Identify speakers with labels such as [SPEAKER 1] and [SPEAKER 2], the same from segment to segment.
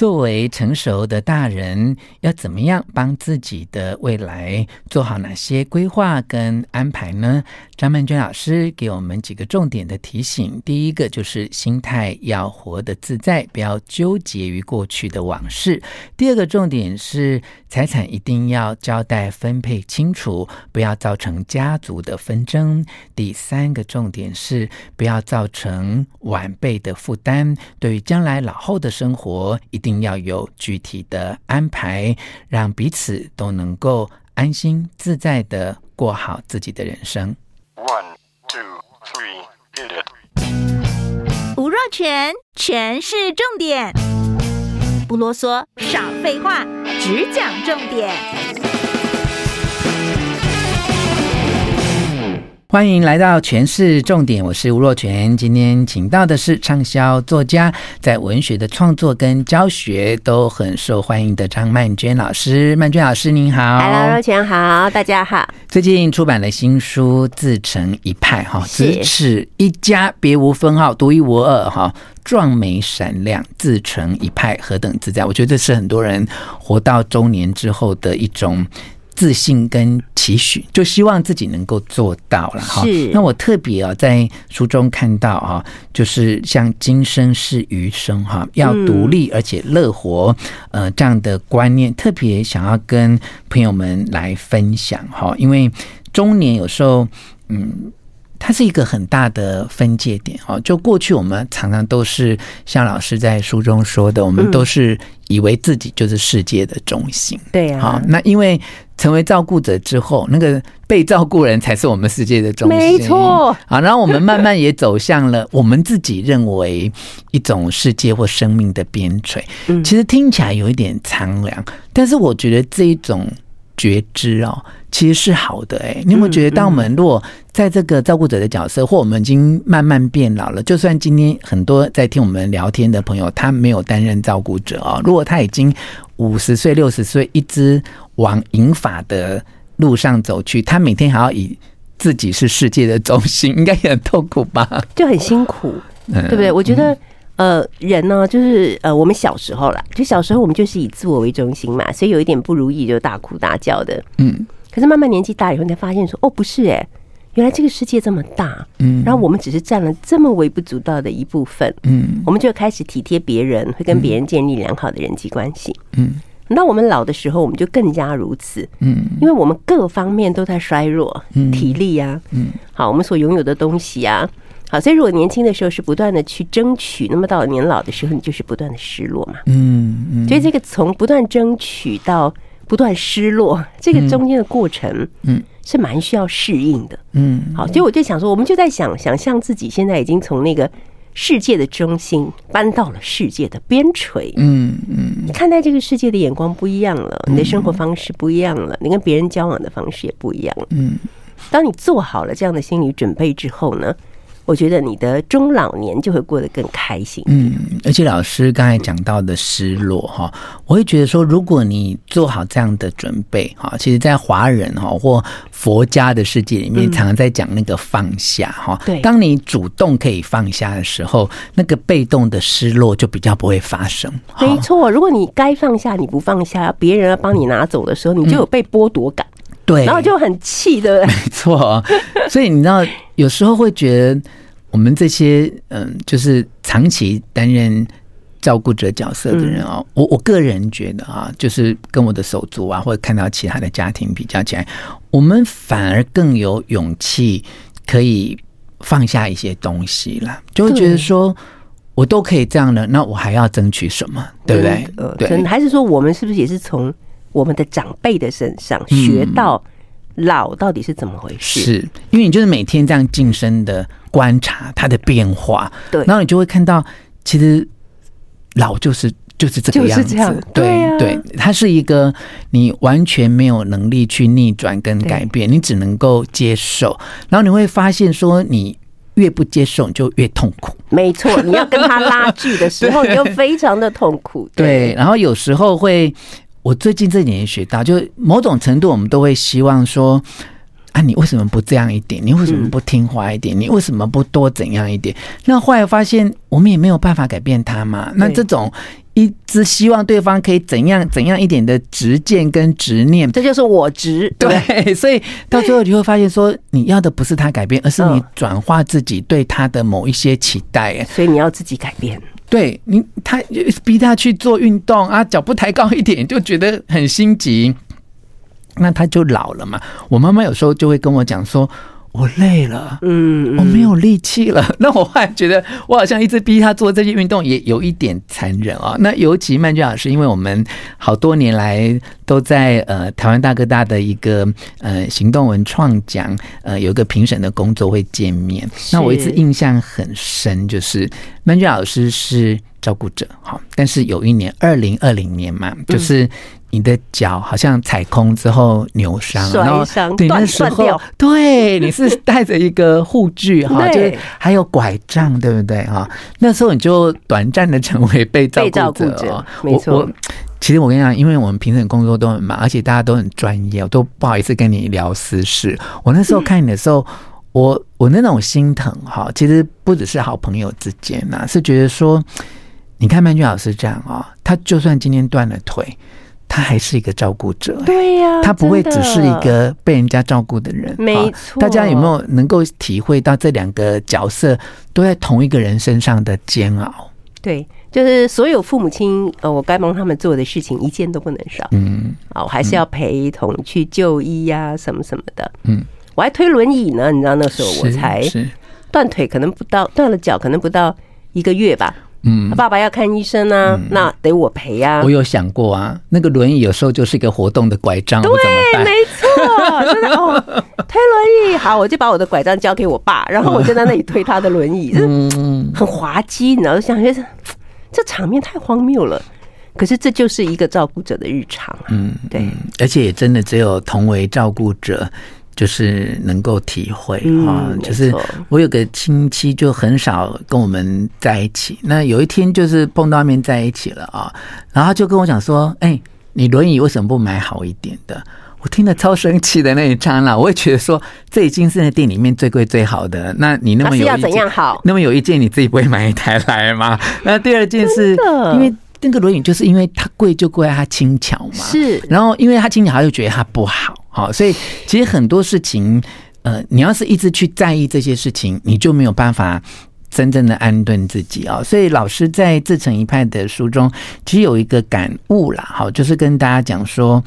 [SPEAKER 1] 作为成熟的大人，要怎么样帮自己的未来做好哪些规划跟安排呢？张曼娟老师给我们几个重点的提醒：第一个就是心态要活得自在，不要纠结于过去的往事；第二个重点是财产一定要交代分配清楚，不要造成家族的纷争；第三个重点是不要造成晚辈的负担，对于将来老后的生活一定要有具体的安排，让彼此都能够安心自在的过好自己的人生。
[SPEAKER 2] One, two, three, hit it.
[SPEAKER 3] 吴若全，全是重点，不啰嗦，少废话，只讲重点。
[SPEAKER 1] 欢迎来到全市重点，我是吴若全。今天请到的是畅销作家，在文学的创作跟教学都很受欢迎的张曼娟老师。曼娟老师您好
[SPEAKER 4] ，Hello，若全好，大家好。
[SPEAKER 1] 最近出版了新书《自成一派》哈，咫尺一家，别无分号，独一无二哈，壮美闪亮，自成一派，何等自在！我觉得这是很多人活到中年之后的一种。自信跟期许，就希望自己能够做到了哈。那我特别啊，在书中看到啊，就是像今生是余生哈，要独立而且乐活，呃，这样的观念，特别想要跟朋友们来分享哈。因为中年有时候，嗯。它是一个很大的分界点哦，就过去我们常常都是像老师在书中说的，我们都是以为自己就是世界的中心。对啊，好，那因为成为照顾者之后，那个被照顾人才是我们世界的中心。没错。啊，然后我们慢慢也走向了我们自己认为一种世界或生命的边陲。其实听起来有一点苍凉，但是我觉得这一种。觉知哦，其实是好的哎。你有没有觉得，当我们如果在这个照顾者的角色，或我们已经慢慢变老了，就算今天很多在听我们聊天的朋友，他没有担任照顾者哦，如果他已经五十岁、六十岁，一直往银发的路上走去，他每天还要以自己是世界的中心，应该也很痛苦吧？
[SPEAKER 4] 就很辛苦，对不对？我觉得。呃，人呢，就是呃，我们小时候啦，就小时候我们就是以自我为中心嘛，所以有一点不如意就大哭大叫的。嗯，可是慢慢年纪大以后，你才发现说，哦，不是哎，原来这个世界这么大，嗯，然后我们只是占了这么微不足道的一部分，嗯，我们就开始体贴别人，会跟别人建立良好的人际关系，嗯，那我们老的时候，我们就更加如此，嗯，因为我们各方面都在衰弱，嗯，体力呀，嗯，好，我们所拥有的东西啊。好，所以如果年轻的时候是不断的去争取，那么到了年老的时候，你就是不断的失落嘛。嗯嗯。所以这个从不断争取到不断失落，这个中间的过程，嗯，是蛮需要适应的。嗯。好，所以我就想说，我们就在想，想象自己现在已经从那个世界的中心搬到了世界的边陲。嗯嗯。你看待这个世界的眼光不一样了，你的生活方式不一样了，你跟别人交往的方式也不一样了。嗯。当你做好了这样的心理准备之后呢，我觉得你的中老年就会过得更开心。嗯，
[SPEAKER 1] 而且老师刚才讲到的失落哈，我会觉得说，如果你做好这样的准备哈，其实，在华人哈或佛家的世界里面，常常在讲那个放下哈。对，当你主动可以放下的时候，那个被动的失落就比较不会发生。
[SPEAKER 4] 没错，如果你该放下你不放下，别人要帮你拿走的时候，你就有被剥夺感。对，然后就很气对
[SPEAKER 1] 不对。没错，所以你知道，有时候会觉得。我们这些嗯，就是长期担任照顾者角色的人哦，我我个人觉得啊，就是跟我的手足啊，或者看到其他的家庭比较起来，我们反而更有勇气可以放下一些东西了，就会觉得说，我都可以这样了，那我还要争取什么？对不对？呃，
[SPEAKER 4] 对，还是说我们是不是也是从我们的长辈的身上学到？老到底是怎么回事？
[SPEAKER 1] 是因为你就是每天这样近身的观察它的变化，对，然后你就会看到，其实老就是就是这个样子，样对对，啊、对，它是一个你完全没有能力去逆转跟改变，你只能够接受，然后你会发现说，你越不接受，你就越痛苦。
[SPEAKER 4] 没错，你要跟他拉锯的时候，你就非常的痛苦。对，
[SPEAKER 1] 对，然后有时候会。我最近这几年学到，就某种程度，我们都会希望说，啊，你为什么不这样一点？你为什么不听话一点？你为什么不多怎样一点？那后来发现，我们也没有办法改变他嘛。那这种一直希望对方可以怎样怎样一点的执见跟执念，
[SPEAKER 4] 这就是我执。
[SPEAKER 1] 对，所以到最后你会发现，说你要的不是他改变，而是你转化自己对他的某一些期待。
[SPEAKER 4] 所以你要自己改变。
[SPEAKER 1] 对你，他逼他去做运动啊，脚步抬高一点，就觉得很心急。那他就老了嘛。我妈妈有时候就会跟我讲说：“我累了，嗯，我没有力气了。”那我后来觉得，我好像一直逼他做这些运动，也有一点残忍啊。那尤其曼娟老师，因为我们好多年来都在呃台湾大哥大的一个呃行动文创奖呃有一个评审的工作会见面。那我一直印象很深，就是曼娟老师是照顾者，好，但是有一年二零二零年嘛，就是。你的脚好像踩空之后扭伤，然后对那时候，对你是带着一个护具哈，就是还有拐杖，对不对哈？那时候你就短暂的成为被照顾者，没错。我其实我跟你讲，因为我们平时工作都很忙，而且大家都很专业，我都不好意思跟你聊私事。我那时候看你的时候，我我那种心疼哈，其实不只是好朋友之间呐，是觉得说，你看曼君老师这样啊，他就算今天断了腿。他还是一个照顾者，
[SPEAKER 4] 对呀，
[SPEAKER 1] 他不会只是一个被人家照顾的人，
[SPEAKER 4] 没错。
[SPEAKER 1] 大家有没有能够体会到这两个角色都在同一个人身上的煎熬？
[SPEAKER 4] 对，就是所有父母亲，呃，我该帮他们做的事情一件都不能少。嗯，啊，我还是要陪同去就医呀，什么什么的。嗯，我还推轮椅呢，你知道那时候我才断腿，可能不到断了脚，可能不到一个月吧。嗯，爸爸要看医生啊，嗯、那得我陪呀、啊。
[SPEAKER 1] 我有想过啊，那个轮椅有时候就是一个活动的拐杖，
[SPEAKER 4] 对，没错，真的哦。推轮椅好，我就把我的拐杖交给我爸，然后我就在那里推他的轮椅，嗯，很滑稽，你知道，想觉得 这场面太荒谬了。可是这就是一个照顾者的日常，嗯，对，
[SPEAKER 1] 而且也真的只有同为照顾者。就是能够体会啊，嗯、就是我有个亲戚就很少跟我们在一起，那有一天就是碰到面在一起了啊，然后他就跟我讲说：“哎、欸，你轮椅为什么不买好一点的？”我听了超生气的那一刹那，我也觉得说，这已经是那店里面最贵最好的，那你那么有意见，
[SPEAKER 4] 要怎样好？
[SPEAKER 1] 那么有意见，你自己不会买一台来吗？那第二件事，因为那个轮椅就是因为它贵就贵在它轻巧嘛，是，然后因为它轻巧，他就觉得它不好。好，所以其实很多事情，呃，你要是一直去在意这些事情，你就没有办法真正的安顿自己啊。所以老师在《自成一派》的书中，其实有一个感悟啦，好，就是跟大家讲说，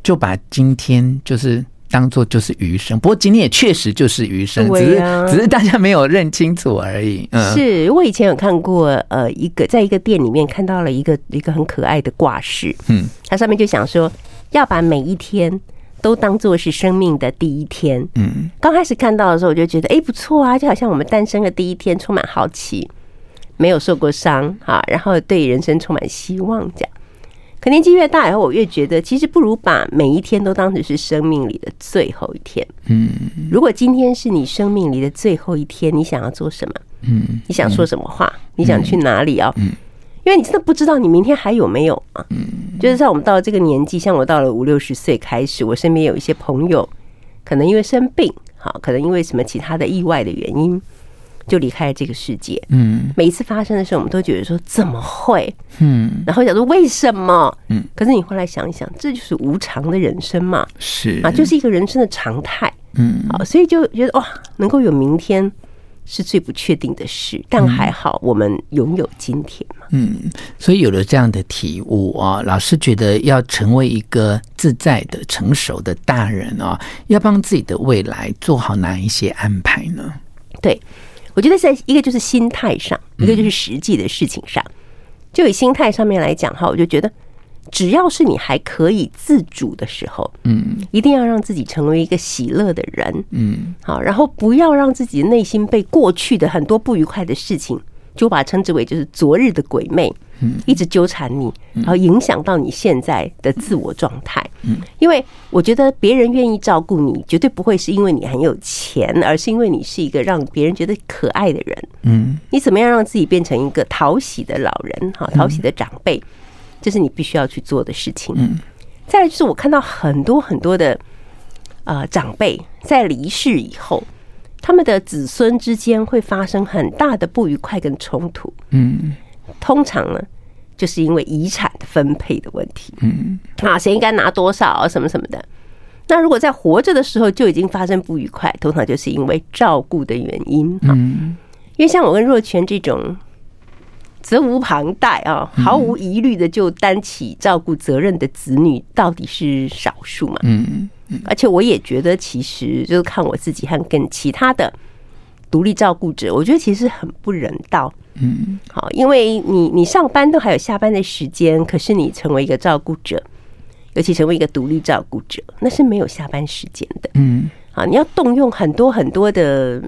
[SPEAKER 1] 就把今天就是当做就是余生。不过今天也确实就是余生，只是只是大家没有认清楚而已。嗯，
[SPEAKER 4] 是我以前有看过，呃，一个在一个店里面看到了一个一个很可爱的挂饰，嗯，它上面就想说要把每一天。都当做是生命的第一天。嗯，刚开始看到的时候，我就觉得，哎，不错啊，就好像我们诞生的第一天，充满好奇，没有受过伤啊，然后对人生充满希望这样。可年纪越大以后，我越觉得，其实不如把每一天都当成是生命里的最后一天。嗯，如果今天是你生命里的最后一天，你想要做什么？嗯，你想说什么话？你想去哪里啊？嗯。因为你真的不知道你明天还有没有啊？嗯，就是在我们到了这个年纪，像我到了五六十岁开始，我身边有一些朋友，可能因为生病，好，可能因为什么其他的意外的原因，就离开了这个世界。嗯，每一次发生的时候，我们都觉得说怎么会？嗯，然后想说为什么？嗯，可是你后来想一想，这就是无常的人生嘛，是啊，就是一个人生的常态。嗯，好，所以就觉得哇，能够有明天。是最不确定的事，但还好我们拥有今天嘛。
[SPEAKER 1] 嗯，所以有了这样的体悟啊，老师觉得要成为一个自在的、成熟的大人啊，要帮自己的未来做好哪一些安排呢？
[SPEAKER 4] 对，我觉得在一个就是心态上，一个就是实际的事情上。就以心态上面来讲哈，我就觉得。只要是你还可以自主的时候，嗯，一定要让自己成为一个喜乐的人，嗯，好，然后不要让自己的内心被过去的很多不愉快的事情，就把它称之为就是昨日的鬼魅，嗯，一直纠缠你，然后影响到你现在的自我状态，嗯，因为我觉得别人愿意照顾你，绝对不会是因为你很有钱，而是因为你是一个让别人觉得可爱的人，嗯，你怎么样让自己变成一个讨喜的老人，哈，讨喜的长辈。这是你必须要去做的事情。嗯，再来就是我看到很多很多的呃长辈在离世以后，他们的子孙之间会发生很大的不愉快跟冲突。嗯，通常呢，就是因为遗产的分配的问题。嗯，啊，谁应该拿多少什么什么的。那如果在活着的时候就已经发生不愉快，通常就是因为照顾的原因。嗯，因为像我跟若泉这种。责无旁贷啊，毫无疑虑的就担起照顾责任的子女，到底是少数嘛？嗯嗯，而且我也觉得，其实就是看我自己和跟其他的独立照顾者，我觉得其实很不人道。嗯，好，因为你你上班都还有下班的时间，可是你成为一个照顾者，尤其成为一个独立照顾者，那是没有下班时间的。嗯，啊，你要动用很多很多的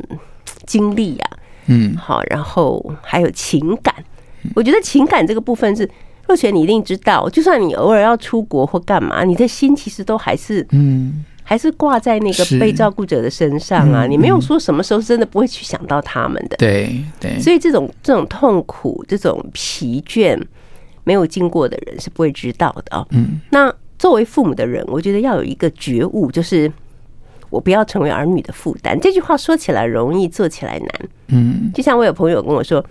[SPEAKER 4] 精力呀。嗯，好，然后还有情感。我觉得情感这个部分是若雪，你一定知道。就算你偶尔要出国或干嘛，你的心其实都还是嗯，还是挂在那个被照顾者的身上啊。你没有说什么时候真的不会去想到他们的。对对。所以这种这种痛苦、这种疲倦，没有经过的人是不会知道的啊。嗯。那作为父母的人，我觉得要有一个觉悟，就是我不要成为儿女的负担。这句话说起来容易，做起来难。嗯。就像我有朋友跟我说。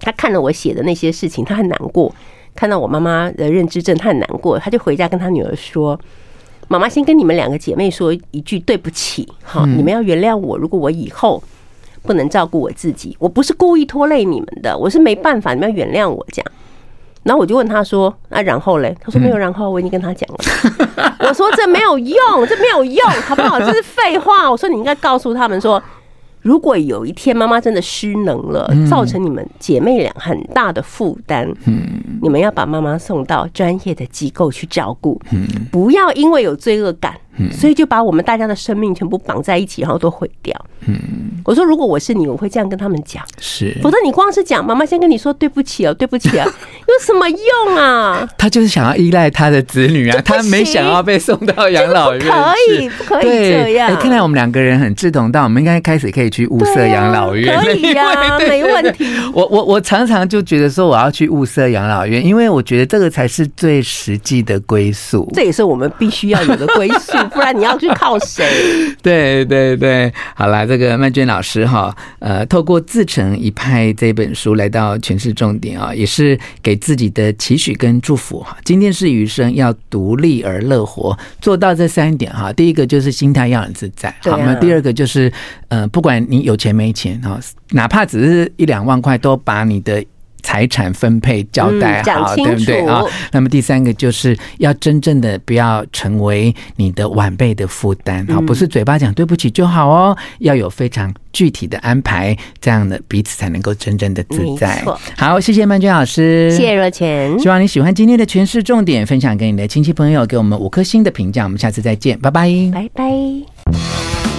[SPEAKER 4] 他看了我写的那些事情，他很难过。看到我妈妈的认知症，他很难过。他就回家跟他女儿说：“妈妈先跟你们两个姐妹说一句对不起，哈，你们要原谅我。如果我以后不能照顾我自己，我不是故意拖累你们的，我是没办法，你们要原谅我。”这样。然后我就问他说：“那然后嘞？”他说：“没有然后，我已经跟他讲了。”我说：“这没有用，这没有用，好不好？这是废话。”我说：“你应该告诉他们说。”如果有一天妈妈真的失能了，造成你们姐妹俩很大的负担，嗯，你们要把妈妈送到专业的机构去照顾，嗯，不要因为有罪恶感。所以就把我们大家的生命全部绑在一起，然后都毁掉。嗯，我说如果我是你，我会这样跟他们讲。是，否则你光是讲妈妈先跟你说对不起哦，对不起啊，有什么用啊？他就是想要依赖他的子女啊，他没想要被送到养老院。可以，不可以这样。哎，看来我们两个人很志同道，我们应该开始可以去物色养老院。可以啊，没问题。我我我常常就觉得说我要去物色养老院，因为我觉得这个才是最实际的归宿。这也是我们必须要有的归宿。不然你要去靠谁？对对对，好了，这个曼娟老师哈，呃，透过《自成一派》这本书来到权式重点啊，也是给自己的期许跟祝福哈。今天是余生，要独立而乐活，做到这三点哈。第一个就是心态要很自在，好吗？第二个就是呃，不管你有钱没钱哈，哪怕只是一两万块，都把你的。财产分配交代好，对不对啊？那么第三个就是要真正的不要成为你的晚辈的负担啊，不是嘴巴讲对不起就好哦，要有非常具体的安排，这样的彼此才能够真正的自在。好，谢谢曼娟老师，谢谢若泉，希望你喜欢今天的全市重点，分享给你的亲戚朋友，给我们五颗星的评价。我们下次再见，拜拜，拜拜。